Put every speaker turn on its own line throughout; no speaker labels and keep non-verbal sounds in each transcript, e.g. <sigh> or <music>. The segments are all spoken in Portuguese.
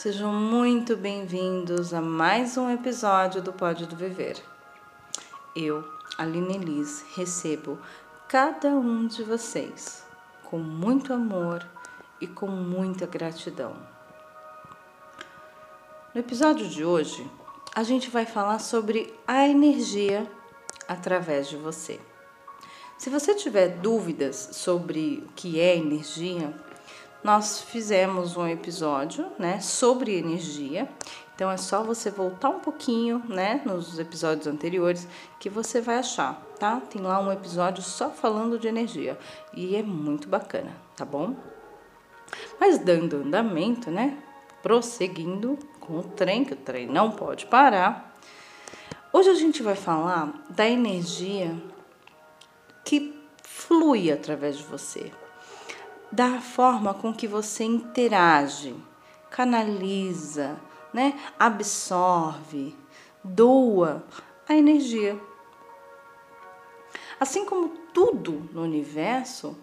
Sejam muito bem-vindos a mais um episódio do Pode do Viver. Eu, Aline Liz, recebo cada um de vocês com muito amor e com muita gratidão. No episódio de hoje, a gente vai falar sobre a energia através de você. Se você tiver dúvidas sobre o que é energia, nós fizemos um episódio, né, sobre energia. Então é só você voltar um pouquinho, né, nos episódios anteriores que você vai achar, tá? Tem lá um episódio só falando de energia e é muito bacana, tá bom? Mas dando andamento, né, prosseguindo com o trem, que o trem não pode parar. Hoje a gente vai falar da energia que flui através de você da forma com que você interage, canaliza, né? absorve, doa a energia. Assim como tudo no universo,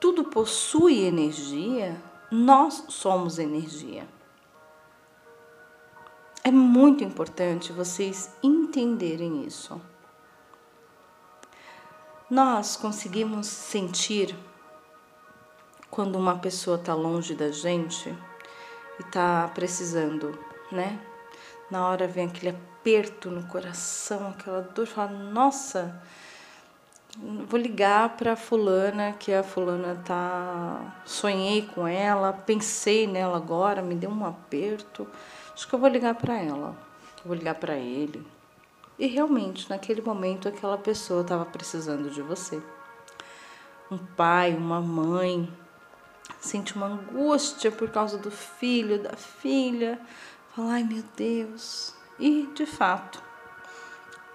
tudo possui energia, nós somos energia. É muito importante vocês entenderem isso. Nós conseguimos sentir quando uma pessoa está longe da gente e está precisando, né? Na hora vem aquele aperto no coração, aquela dor, fala, nossa, vou ligar para fulana, que a fulana tá, sonhei com ela, pensei nela agora, me deu um aperto. Acho que eu vou ligar para ela. Vou ligar para ele. E realmente, naquele momento, aquela pessoa estava precisando de você. Um pai, uma mãe, sente uma angústia por causa do filho, da filha, fala, ai meu Deus. E de fato,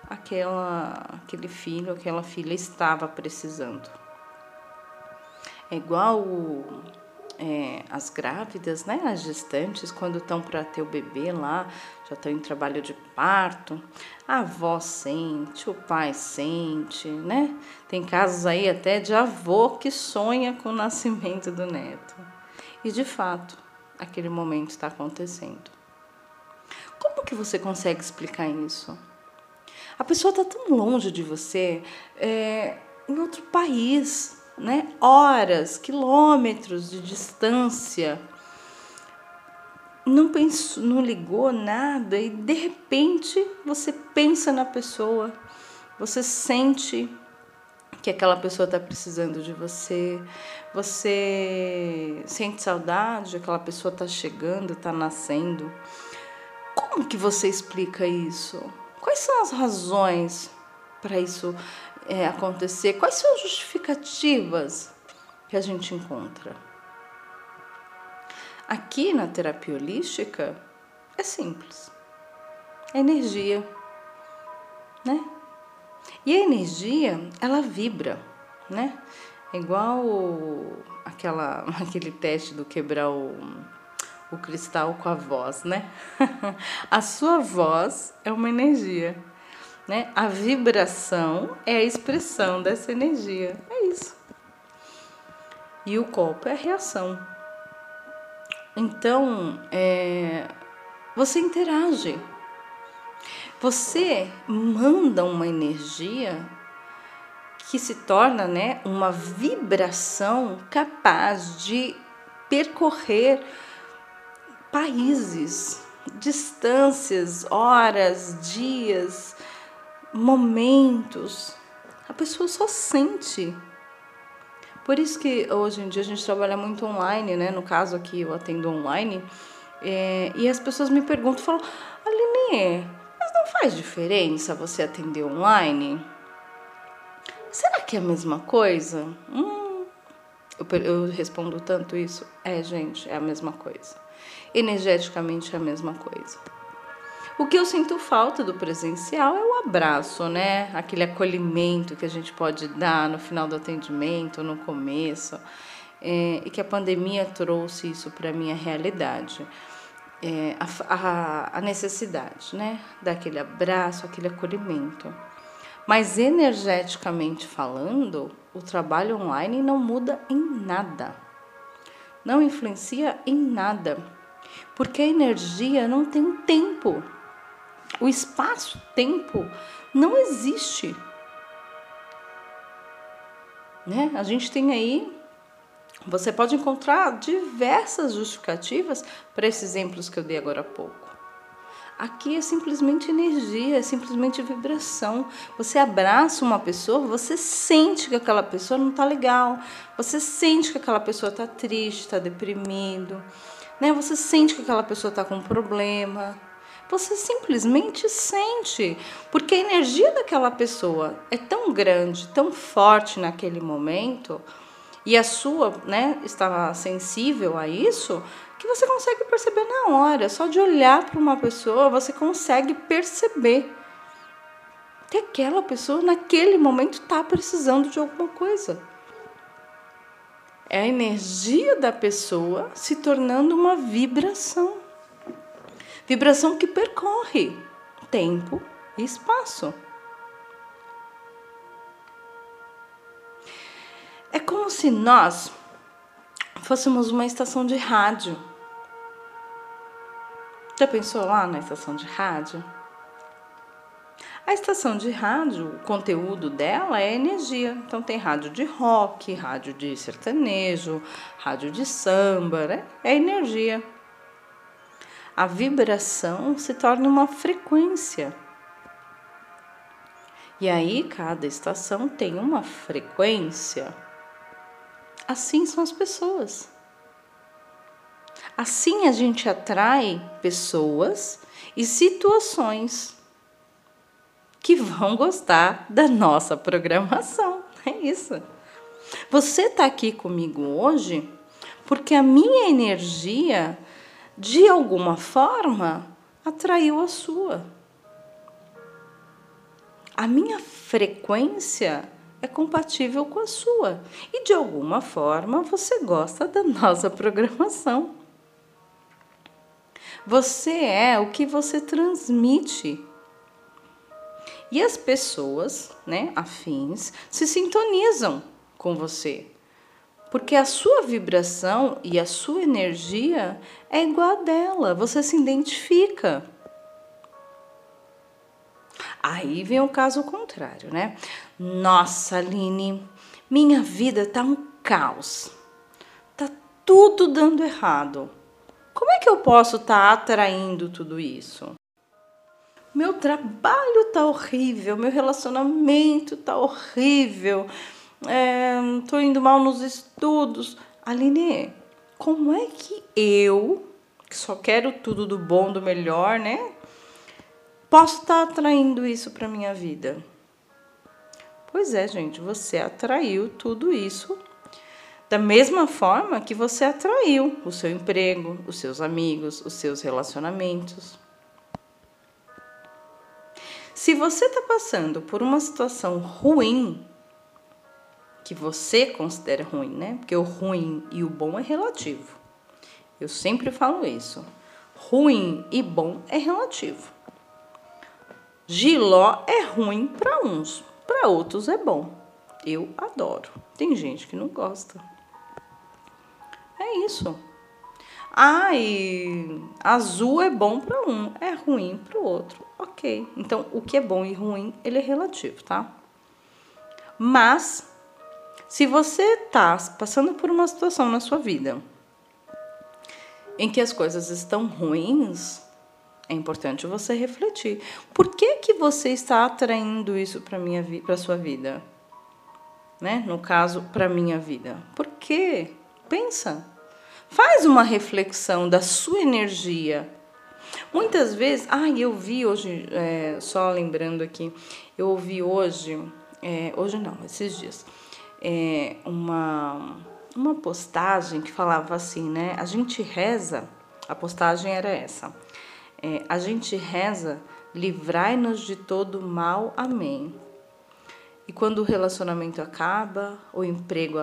aquela, aquele filho, aquela filha estava precisando. É igual é, as grávidas, né, as gestantes, quando estão para ter o bebê lá, já estão em trabalho de parto, a avó sente, o pai sente, né? Tem casos aí até de avô que sonha com o nascimento do neto. E de fato, aquele momento está acontecendo. Como que você consegue explicar isso? A pessoa está tão longe de você, é, em outro país, né? horas, quilômetros de distância. Não pensou, não ligou nada e de repente você pensa na pessoa, você sente que aquela pessoa está precisando de você, você sente saudade, aquela pessoa está chegando, está nascendo. Como que você explica isso? Quais são as razões para isso é, acontecer? Quais são as justificativas que a gente encontra? Aqui na terapia holística é simples. É energia, né? E a energia, ela vibra, né? É igual aquela, <laughs> aquele teste do quebrar o, o cristal com a voz, né? <laughs> a sua voz é uma energia. Né? A vibração é a expressão dessa energia. É isso. E o copo é a reação. Então, é, você interage. Você manda uma energia que se torna né, uma vibração capaz de percorrer países, distâncias, horas, dias, momentos. A pessoa só sente. Por isso que hoje em dia a gente trabalha muito online, né? No caso aqui eu atendo online. É, e as pessoas me perguntam, falam, Aline, mas não faz diferença você atender online? Será que é a mesma coisa? Hum, eu, eu respondo tanto isso. É, gente, é a mesma coisa. Energeticamente é a mesma coisa. O que eu sinto falta do presencial é o abraço, né? Aquele acolhimento que a gente pode dar no final do atendimento, no começo. É, e que a pandemia trouxe isso para a minha realidade. É, a, a, a necessidade, né? Daquele abraço, aquele acolhimento. Mas energeticamente falando, o trabalho online não muda em nada. não influencia em nada, porque a energia não tem tempo. O espaço-tempo não existe. Né? A gente tem aí, você pode encontrar diversas justificativas para esses exemplos que eu dei agora há pouco. Aqui é simplesmente energia, é simplesmente vibração. Você abraça uma pessoa, você sente que aquela pessoa não está legal, você sente que aquela pessoa está triste, está deprimido, né? Você sente que aquela pessoa está com um problema. Você simplesmente sente, porque a energia daquela pessoa é tão grande, tão forte naquele momento, e a sua, né, estava sensível a isso, que você consegue perceber na hora. Só de olhar para uma pessoa, você consegue perceber que aquela pessoa, naquele momento, está precisando de alguma coisa. É a energia da pessoa se tornando uma vibração. Vibração que percorre tempo e espaço. É como se nós fôssemos uma estação de rádio já pensou lá na estação de rádio? A estação de rádio, o conteúdo dela é energia. Então tem rádio de rock, rádio de sertanejo, rádio de samba, né? É energia. A vibração se torna uma frequência. E aí cada estação tem uma frequência. Assim são as pessoas. Assim a gente atrai pessoas e situações que vão gostar da nossa programação. <laughs> É isso. Você está aqui comigo hoje porque a minha energia, de alguma forma, atraiu a sua. A minha frequência é compatível com a sua e de alguma forma você gosta da nossa programação. Você é o que você transmite. E as pessoas, né, afins, se sintonizam com você. Porque a sua vibração e a sua energia é igual a dela, você se identifica. Aí vem o caso contrário, né? Nossa, Aline, minha vida tá um caos. Tá tudo dando errado. Como é que eu posso estar tá atraindo tudo isso? Meu trabalho tá horrível, meu relacionamento tá horrível, é, tô indo mal nos estudos. Aline, como é que eu, que só quero tudo do bom, do melhor, né? Posso estar tá atraindo isso para minha vida? Pois é, gente, você atraiu tudo isso da mesma forma que você atraiu o seu emprego, os seus amigos, os seus relacionamentos. Se você está passando por uma situação ruim, que você considera ruim, né? Porque o ruim e o bom é relativo. Eu sempre falo isso. Ruim e bom é relativo. Giló é ruim para uns, para outros é bom. Eu adoro. Tem gente que não gosta. É isso. E azul é bom para um, é ruim para o outro. Ok. Então, o que é bom e ruim, ele é relativo, tá? Mas, se você está passando por uma situação na sua vida em que as coisas estão ruins, é importante você refletir. Por que que você está atraindo isso para minha para sua vida? Né? No caso, para minha vida. Por quê? Pensa. Faz uma reflexão da sua energia. Muitas vezes, ah, eu vi hoje, é, só lembrando aqui, eu ouvi hoje, é, hoje não, esses dias, é, uma, uma postagem que falava assim, né? A gente reza, a postagem era essa, é, a gente reza, livrai-nos de todo mal, amém. E quando o relacionamento acaba, o emprego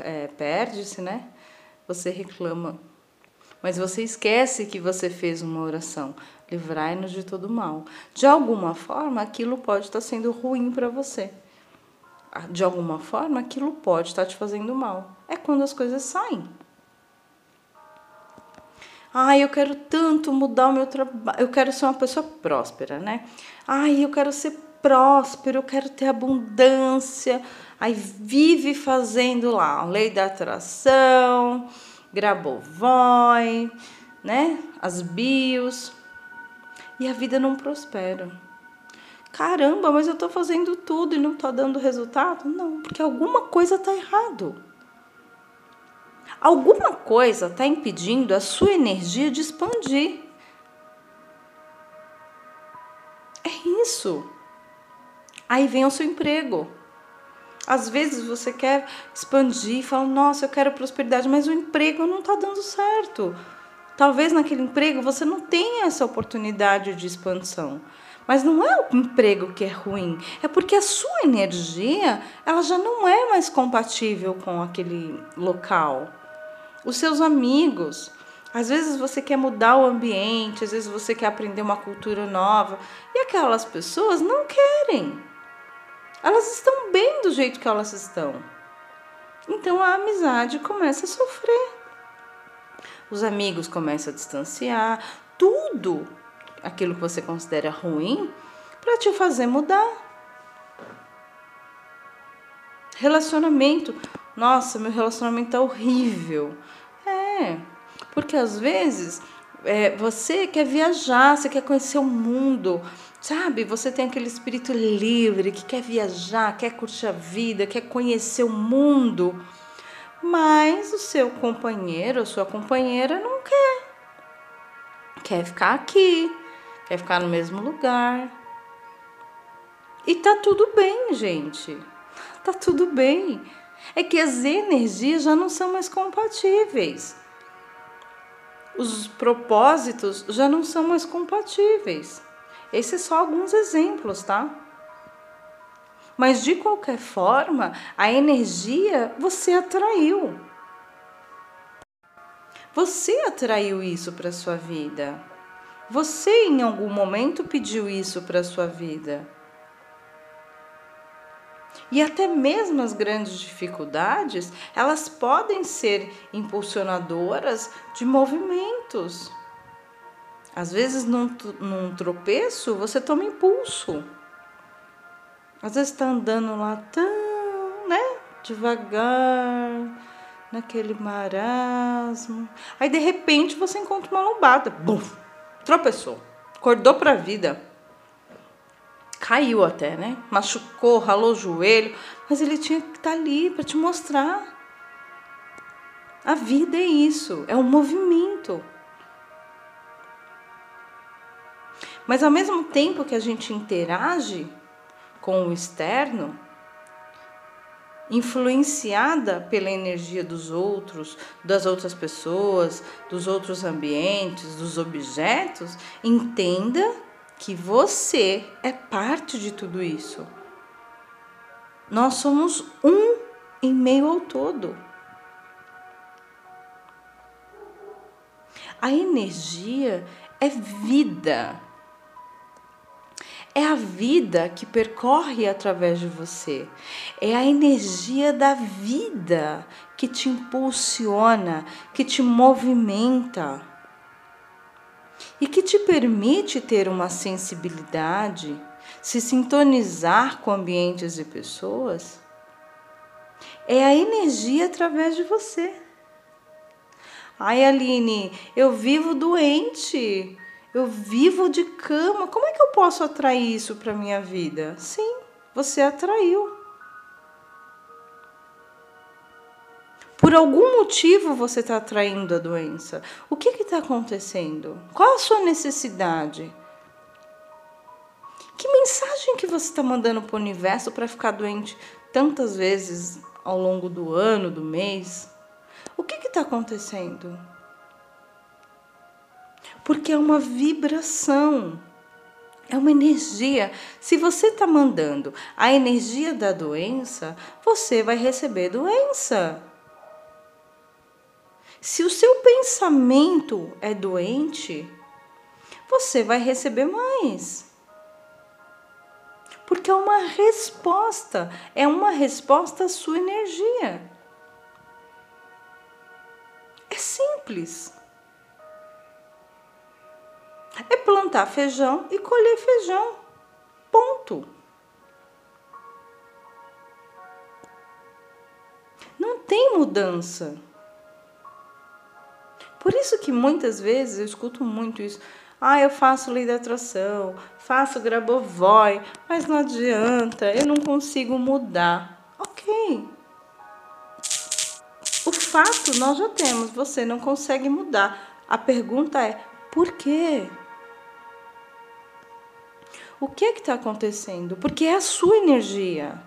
é, perde-se, né? Você reclama. Mas você esquece que você fez uma oração. Livrai-nos de todo mal. De alguma forma, aquilo pode estar sendo ruim para você. De alguma forma, aquilo pode estar te fazendo mal. É quando as coisas saem. Ai, eu quero tanto mudar o meu trabalho, eu quero ser uma pessoa próspera, né? Ai, eu quero ser próspero, eu quero ter abundância. Aí vive fazendo lá, lei da atração, Grabovoi, né? As bios. E a vida não prospera. Caramba, mas eu estou fazendo tudo e não estou dando resultado? Não, porque alguma coisa está errado. Alguma coisa está impedindo a sua energia de expandir. É isso. Aí vem o seu emprego. Às vezes você quer expandir, fala, nossa, eu quero prosperidade, mas o emprego não está dando certo. Talvez naquele emprego você não tenha essa oportunidade de expansão. Mas não é o emprego que é ruim, é porque a sua energia ela já não é mais compatível com aquele local. Os seus amigos, às vezes você quer mudar o ambiente, às vezes você quer aprender uma cultura nova e aquelas pessoas não querem. Elas estão bem do jeito que elas estão. Então a amizade começa a sofrer. Os amigos começam a distanciar, tudo aquilo que você considera ruim para te fazer mudar. Relacionamento. Nossa, meu relacionamento tá horrível. É, porque às vezes é, você quer viajar, você quer conhecer o mundo, sabe? Você tem aquele espírito livre que quer viajar, quer curtir a vida, quer conhecer o mundo, mas o seu companheiro, a sua companheira não quer. Quer ficar aqui, quer ficar no mesmo lugar. E tá tudo bem, gente. Tá tudo bem. É que as energias já não são mais compatíveis os propósitos já não são mais compatíveis. Esses são alguns exemplos, tá? Mas de qualquer forma, a energia você atraiu. Você atraiu isso para sua vida. Você em algum momento pediu isso para sua vida. E até mesmo as grandes dificuldades, elas podem ser impulsionadoras de movimentos. Às vezes, num, num tropeço, você toma impulso. Às vezes está andando lá tão, né, devagar, naquele marasmo. Aí, de repente, você encontra uma lombada. Bum! Tropeçou. Acordou para a vida caiu até, né? Machucou, ralou o joelho, mas ele tinha que estar tá ali para te mostrar. A vida é isso, é um movimento. Mas ao mesmo tempo que a gente interage com o externo, influenciada pela energia dos outros, das outras pessoas, dos outros ambientes, dos objetos, entenda que você é parte de tudo isso. Nós somos um em meio ao todo. A energia é vida. É a vida que percorre através de você. É a energia da vida que te impulsiona, que te movimenta e que te permite ter uma sensibilidade, se sintonizar com ambientes e pessoas, é a energia através de você. Ai, Aline, eu vivo doente, eu vivo de cama, como é que eu posso atrair isso para minha vida? Sim, você atraiu. Por algum motivo você está atraindo a doença. O que está acontecendo? Qual a sua necessidade? Que mensagem que você está mandando para o universo para ficar doente tantas vezes ao longo do ano, do mês? O que está acontecendo? Porque é uma vibração, é uma energia. Se você está mandando a energia da doença, você vai receber doença. Se o seu pensamento é doente, você vai receber mais. Porque é uma resposta, é uma resposta à sua energia. É simples. Plantar feijão e colher feijão. Ponto. Não tem mudança. Por isso que muitas vezes eu escuto muito isso. Ah, eu faço lei da atração, faço grabovoi, mas não adianta, eu não consigo mudar. Ok. O fato nós já temos, você não consegue mudar. A pergunta é: por quê? O que é que está acontecendo? Porque é a sua energia.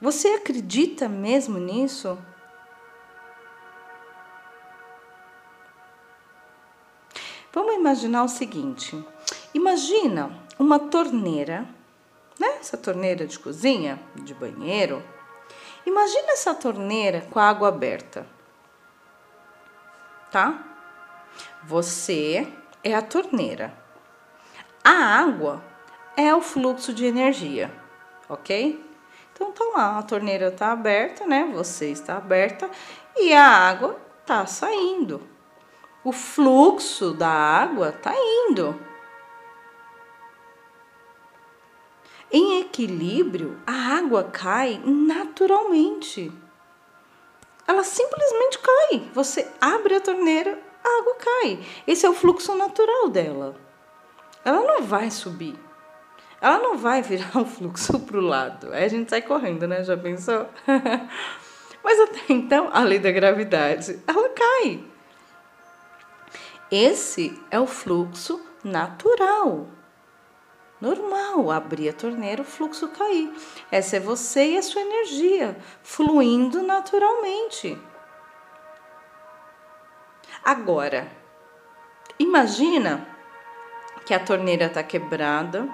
Você acredita mesmo nisso? Vamos imaginar o seguinte: imagina uma torneira, né? Essa torneira de cozinha, de banheiro. Imagina essa torneira com a água aberta, tá? Você é a torneira. A água é o fluxo de energia, ok? Então tá lá, a torneira tá aberta, né? Você está aberta e a água tá saindo o fluxo da água está indo. Em equilíbrio, a água cai naturalmente. Ela simplesmente cai. Você abre a torneira, a água cai. Esse é o fluxo natural dela. Ela não vai subir. Ela não vai virar <laughs> o fluxo para o lado. Aí a gente sai correndo, né? Já pensou? <laughs> Mas até então, a lei da gravidade, ela cai. Esse é o fluxo natural. Normal, abrir a torneira, o fluxo cair. Essa é você e a sua energia fluindo naturalmente. Agora, imagina que a torneira está quebrada.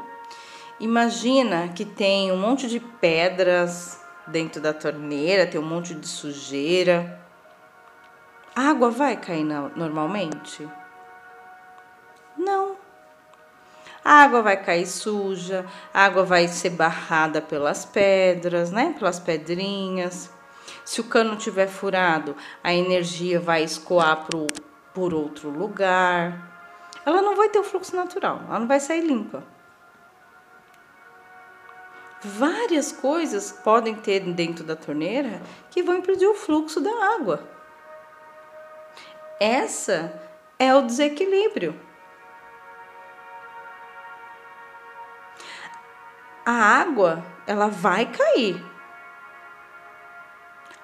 Imagina que tem um monte de pedras dentro da torneira, tem um monte de sujeira. A água vai cair normalmente? Não. A água vai cair suja, a água vai ser barrada pelas pedras, né? Pelas pedrinhas. Se o cano tiver furado, a energia vai escoar pro, por outro lugar. Ela não vai ter o fluxo natural, ela não vai sair limpa. Várias coisas podem ter dentro da torneira que vão impedir o fluxo da água. Essa é o desequilíbrio. a água ela vai cair.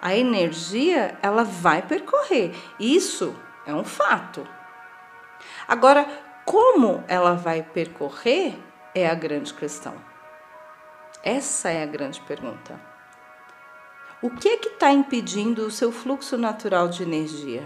A energia ela vai percorrer. Isso é um fato. Agora, como ela vai percorrer é a grande questão. Essa é a grande pergunta. O que é que está impedindo o seu fluxo natural de energia?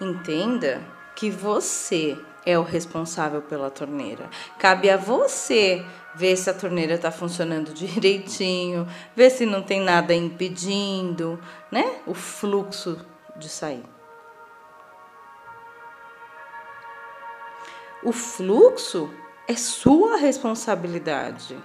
Entenda que você é o responsável pela torneira. Cabe a você ver se a torneira está funcionando <laughs> direitinho, ver se não tem nada impedindo, né? O fluxo de sair. O fluxo é sua responsabilidade.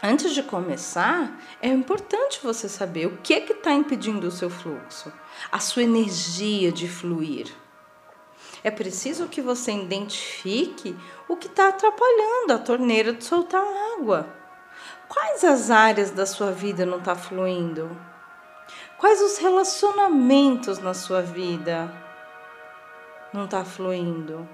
Antes de começar, é importante você saber o que é que está impedindo o seu fluxo, a sua energia de fluir. É preciso que você identifique o que está atrapalhando a torneira de soltar água. Quais as áreas da sua vida não está fluindo? Quais os relacionamentos na sua vida não está fluindo?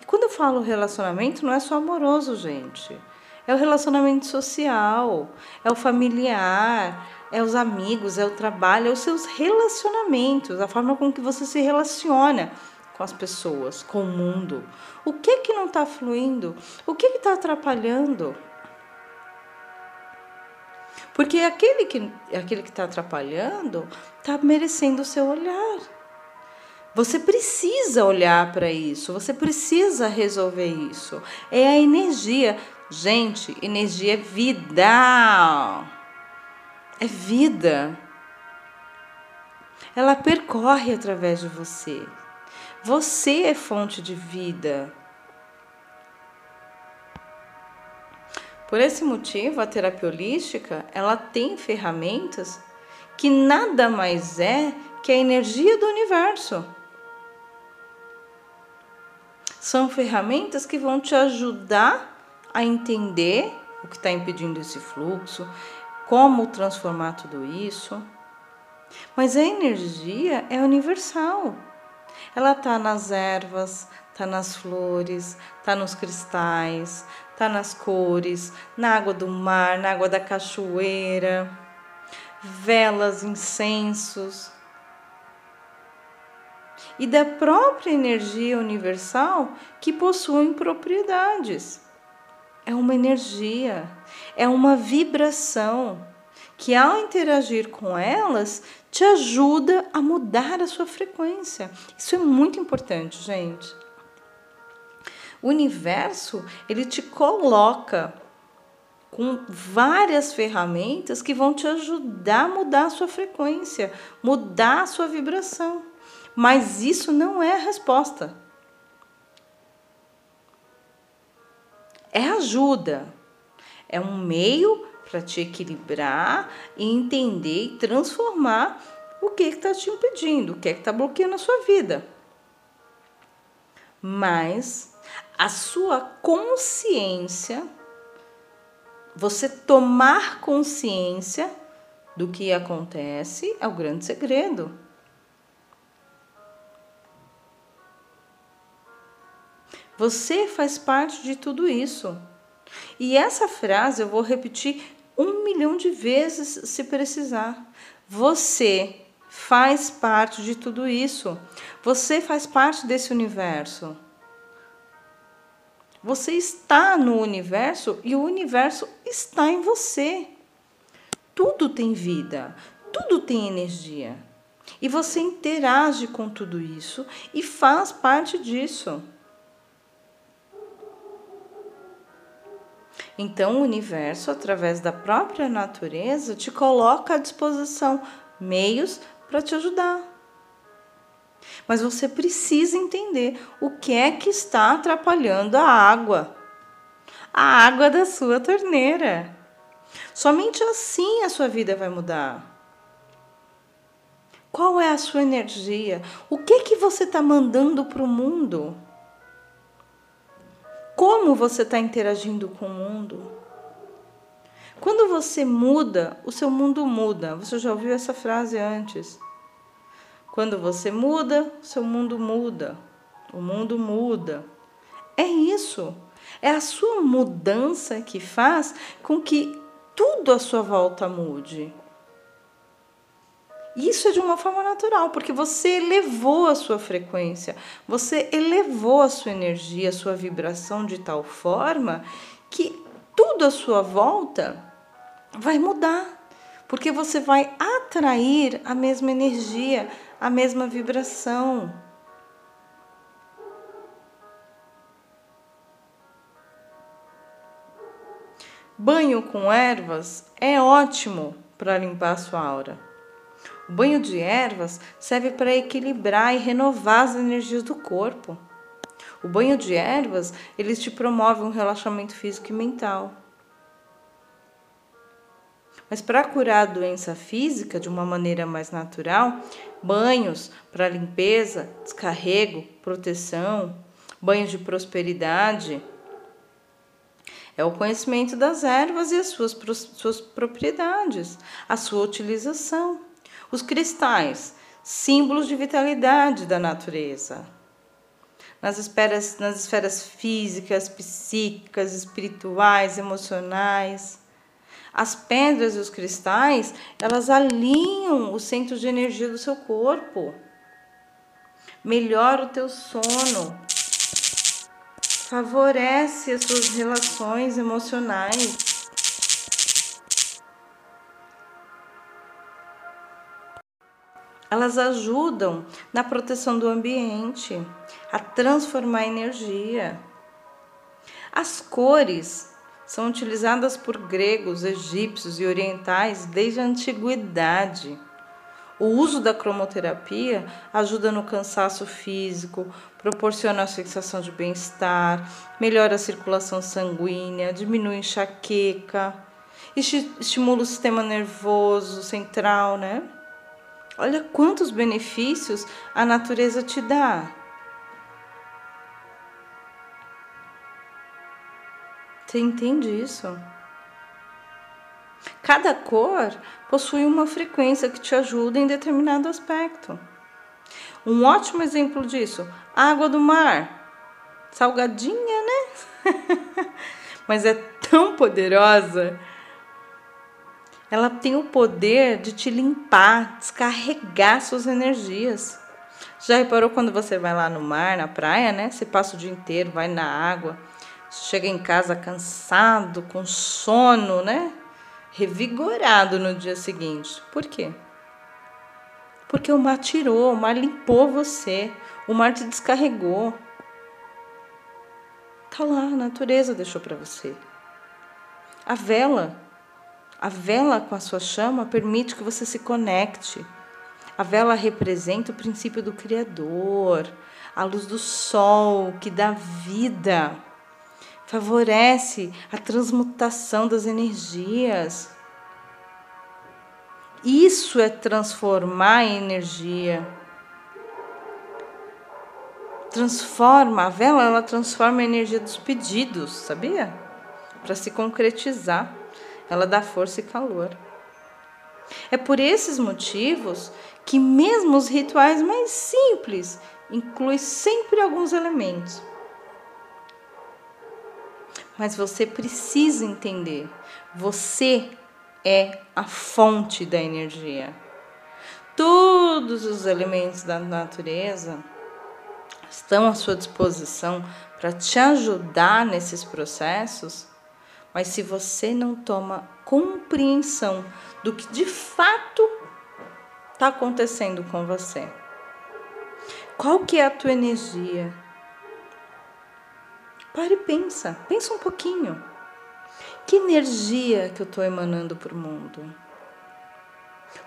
E quando eu falo relacionamento, não é só amoroso, gente é o relacionamento social, é o familiar, é os amigos, é o trabalho, é os seus relacionamentos, a forma com que você se relaciona com as pessoas, com o mundo. O que que não está fluindo? O que está atrapalhando? Porque aquele que aquele que está atrapalhando está merecendo o seu olhar. Você precisa olhar para isso, você precisa resolver isso. É a energia. Gente, energia é vida. É vida. Ela percorre através de você. Você é fonte de vida. Por esse motivo, a terapia holística, ela tem ferramentas que nada mais é que a energia do universo. São ferramentas que vão te ajudar a entender o que está impedindo esse fluxo, como transformar tudo isso. Mas a energia é universal. Ela está nas ervas, está nas flores, está nos cristais, está nas cores, na água do mar, na água da cachoeira, velas, incensos. E da própria energia universal que possuem propriedades. É uma energia, é uma vibração que, ao interagir com elas, te ajuda a mudar a sua frequência. Isso é muito importante, gente. O universo, ele te coloca com várias ferramentas que vão te ajudar a mudar a sua frequência, mudar a sua vibração. Mas isso não é a resposta. É ajuda. É um meio para te equilibrar e entender e transformar o que está te impedindo, o que é está bloqueando a sua vida. Mas a sua consciência, você tomar consciência do que acontece é o grande segredo. Você faz parte de tudo isso. E essa frase eu vou repetir um milhão de vezes se precisar. Você faz parte de tudo isso. Você faz parte desse universo. Você está no universo e o universo está em você. Tudo tem vida, tudo tem energia. E você interage com tudo isso e faz parte disso. Então, o universo, através da própria natureza, te coloca à disposição meios para te ajudar. Mas você precisa entender o que é que está atrapalhando a água, a água da sua torneira. Somente assim a sua vida vai mudar. Qual é a sua energia? O que que você está mandando para o mundo? como você está interagindo com o mundo. Quando você muda, o seu mundo muda. Você já ouviu essa frase antes? Quando você muda, seu mundo muda. O mundo muda. É isso. É a sua mudança que faz com que tudo à sua volta mude. Isso é de uma forma natural, porque você elevou a sua frequência, você elevou a sua energia, a sua vibração de tal forma que tudo à sua volta vai mudar, porque você vai atrair a mesma energia, a mesma vibração. Banho com ervas é ótimo para limpar sua aura. O banho de ervas serve para equilibrar e renovar as energias do corpo. O banho de ervas, ele te promove um relaxamento físico e mental. Mas para curar a doença física de uma maneira mais natural, banhos para limpeza, descarrego, proteção, banhos de prosperidade, é o conhecimento das ervas e as suas, suas propriedades, a sua utilização. Os cristais, símbolos de vitalidade da natureza. Nas esferas, nas esferas físicas, psíquicas, espirituais, emocionais. As pedras e os cristais, elas alinham o centro de energia do seu corpo. Melhora o teu sono. Favorece as suas relações emocionais Elas ajudam na proteção do ambiente, a transformar a energia. As cores são utilizadas por gregos, egípcios e orientais desde a antiguidade. O uso da cromoterapia ajuda no cansaço físico, proporciona a sensação de bem-estar, melhora a circulação sanguínea, diminui enxaqueca, estimula o sistema nervoso central, né? Olha quantos benefícios a natureza te dá. Você entende isso? Cada cor possui uma frequência que te ajuda em determinado aspecto. Um ótimo exemplo disso, água do mar. Salgadinha, né? <laughs> Mas é tão poderosa. Ela tem o poder de te limpar, descarregar suas energias. Já reparou quando você vai lá no mar, na praia, né? Você passa o dia inteiro, vai na água, chega em casa cansado, com sono, né? revigorado no dia seguinte. Por quê? Porque o mar tirou, o mar limpou você, o mar te descarregou. Tá lá, a natureza deixou para você. A vela, a vela com a sua chama permite que você se conecte. A vela representa o princípio do Criador, a luz do sol que dá vida favorece a transmutação das energias. Isso é transformar em energia. Transforma, a vela ela transforma a energia dos pedidos, sabia? Para se concretizar. Ela dá força e calor. É por esses motivos que mesmo os rituais mais simples incluem sempre alguns elementos mas você precisa entender: você é a fonte da energia. Todos os elementos da natureza estão à sua disposição para te ajudar nesses processos, mas se você não toma compreensão do que de fato está acontecendo com você, qual que é a tua energia? Pare e pensa, pensa um pouquinho. Que energia que eu estou emanando para o mundo?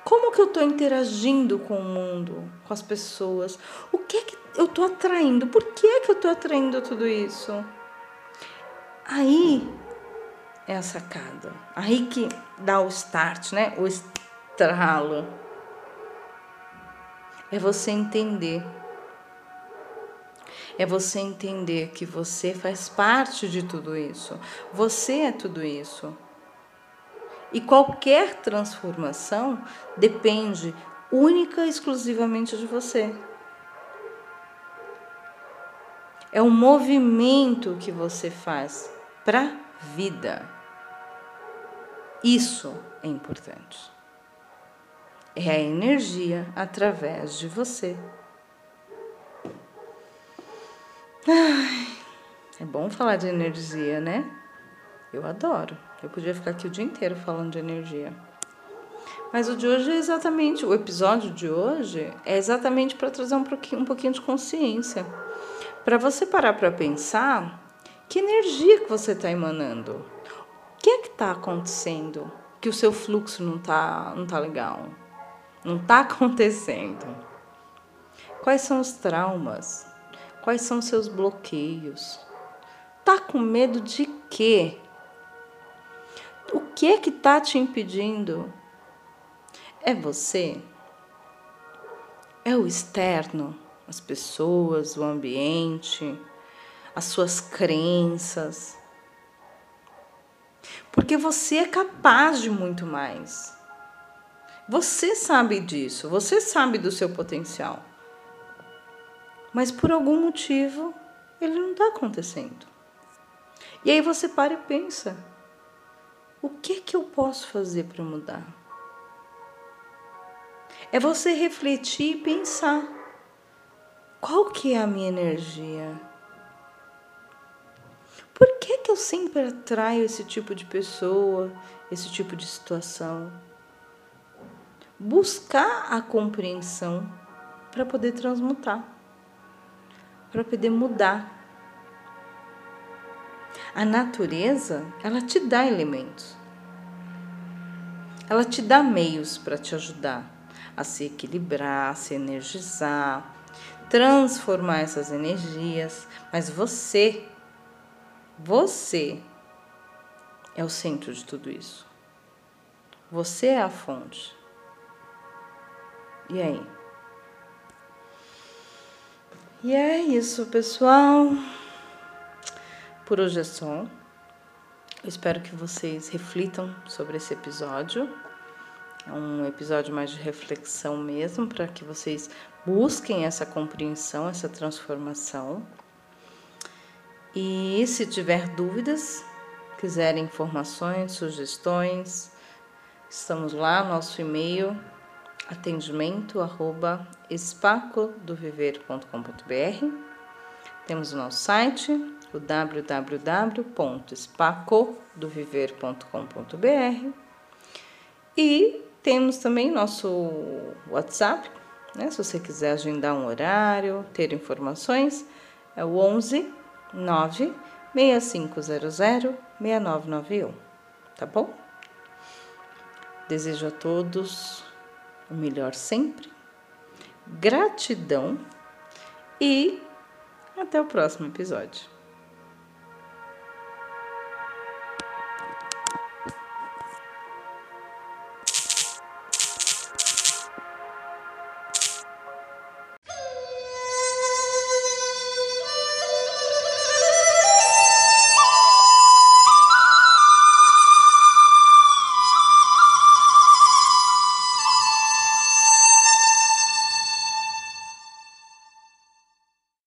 Como que eu estou interagindo com o mundo, com as pessoas? O que é que eu estou atraindo? Por que é que eu estou atraindo tudo isso? Aí é a sacada. Aí que dá o start, né? O estralo. É você entender é você entender que você faz parte de tudo isso. Você é tudo isso. E qualquer transformação depende única e exclusivamente de você. É um movimento que você faz para a vida. Isso é importante. É a energia através de você. Ai, é bom falar de energia, né? Eu adoro. Eu podia ficar aqui o dia inteiro falando de energia. Mas o de hoje é exatamente, o episódio de hoje é exatamente para trazer um pouquinho, um pouquinho de consciência. Para você parar para pensar que energia que você está emanando. O que é que está acontecendo? Que o seu fluxo não está não tá legal. Não está <laughs> acontecendo. Quais são os traumas? Quais são seus bloqueios? Tá com medo de quê? O que é que tá te impedindo? É você? É o externo, as pessoas, o ambiente, as suas crenças? Porque você é capaz de muito mais. Você sabe disso, você sabe do seu potencial mas por algum motivo ele não está acontecendo. E aí você para e pensa: o que que eu posso fazer para mudar? É você refletir e pensar: qual que é a minha energia? Por que que eu sempre atraio esse tipo de pessoa, esse tipo de situação? Buscar a compreensão para poder transmutar para poder mudar. A natureza, ela te dá elementos. Ela te dá meios para te ajudar. a se equilibrar, a se energizar, transformar essas energias, mas você, você é o centro de tudo isso. Você é a fonte. E aí? E é isso, pessoal. Por hoje é só. Eu espero que vocês reflitam sobre esse episódio. É um episódio mais de reflexão mesmo, para que vocês busquem essa compreensão, essa transformação. E se tiver dúvidas, quiserem informações, sugestões, estamos lá, nosso e-mail atendimento arroba espacodoviver.com.br. Temos o nosso site, o www.espacodoviver.com.br e temos também nosso WhatsApp, né? Se você quiser agendar um horário, ter informações, é o 11 9 6500 6991, tá bom? Desejo a todos o melhor sempre, gratidão e até o próximo episódio.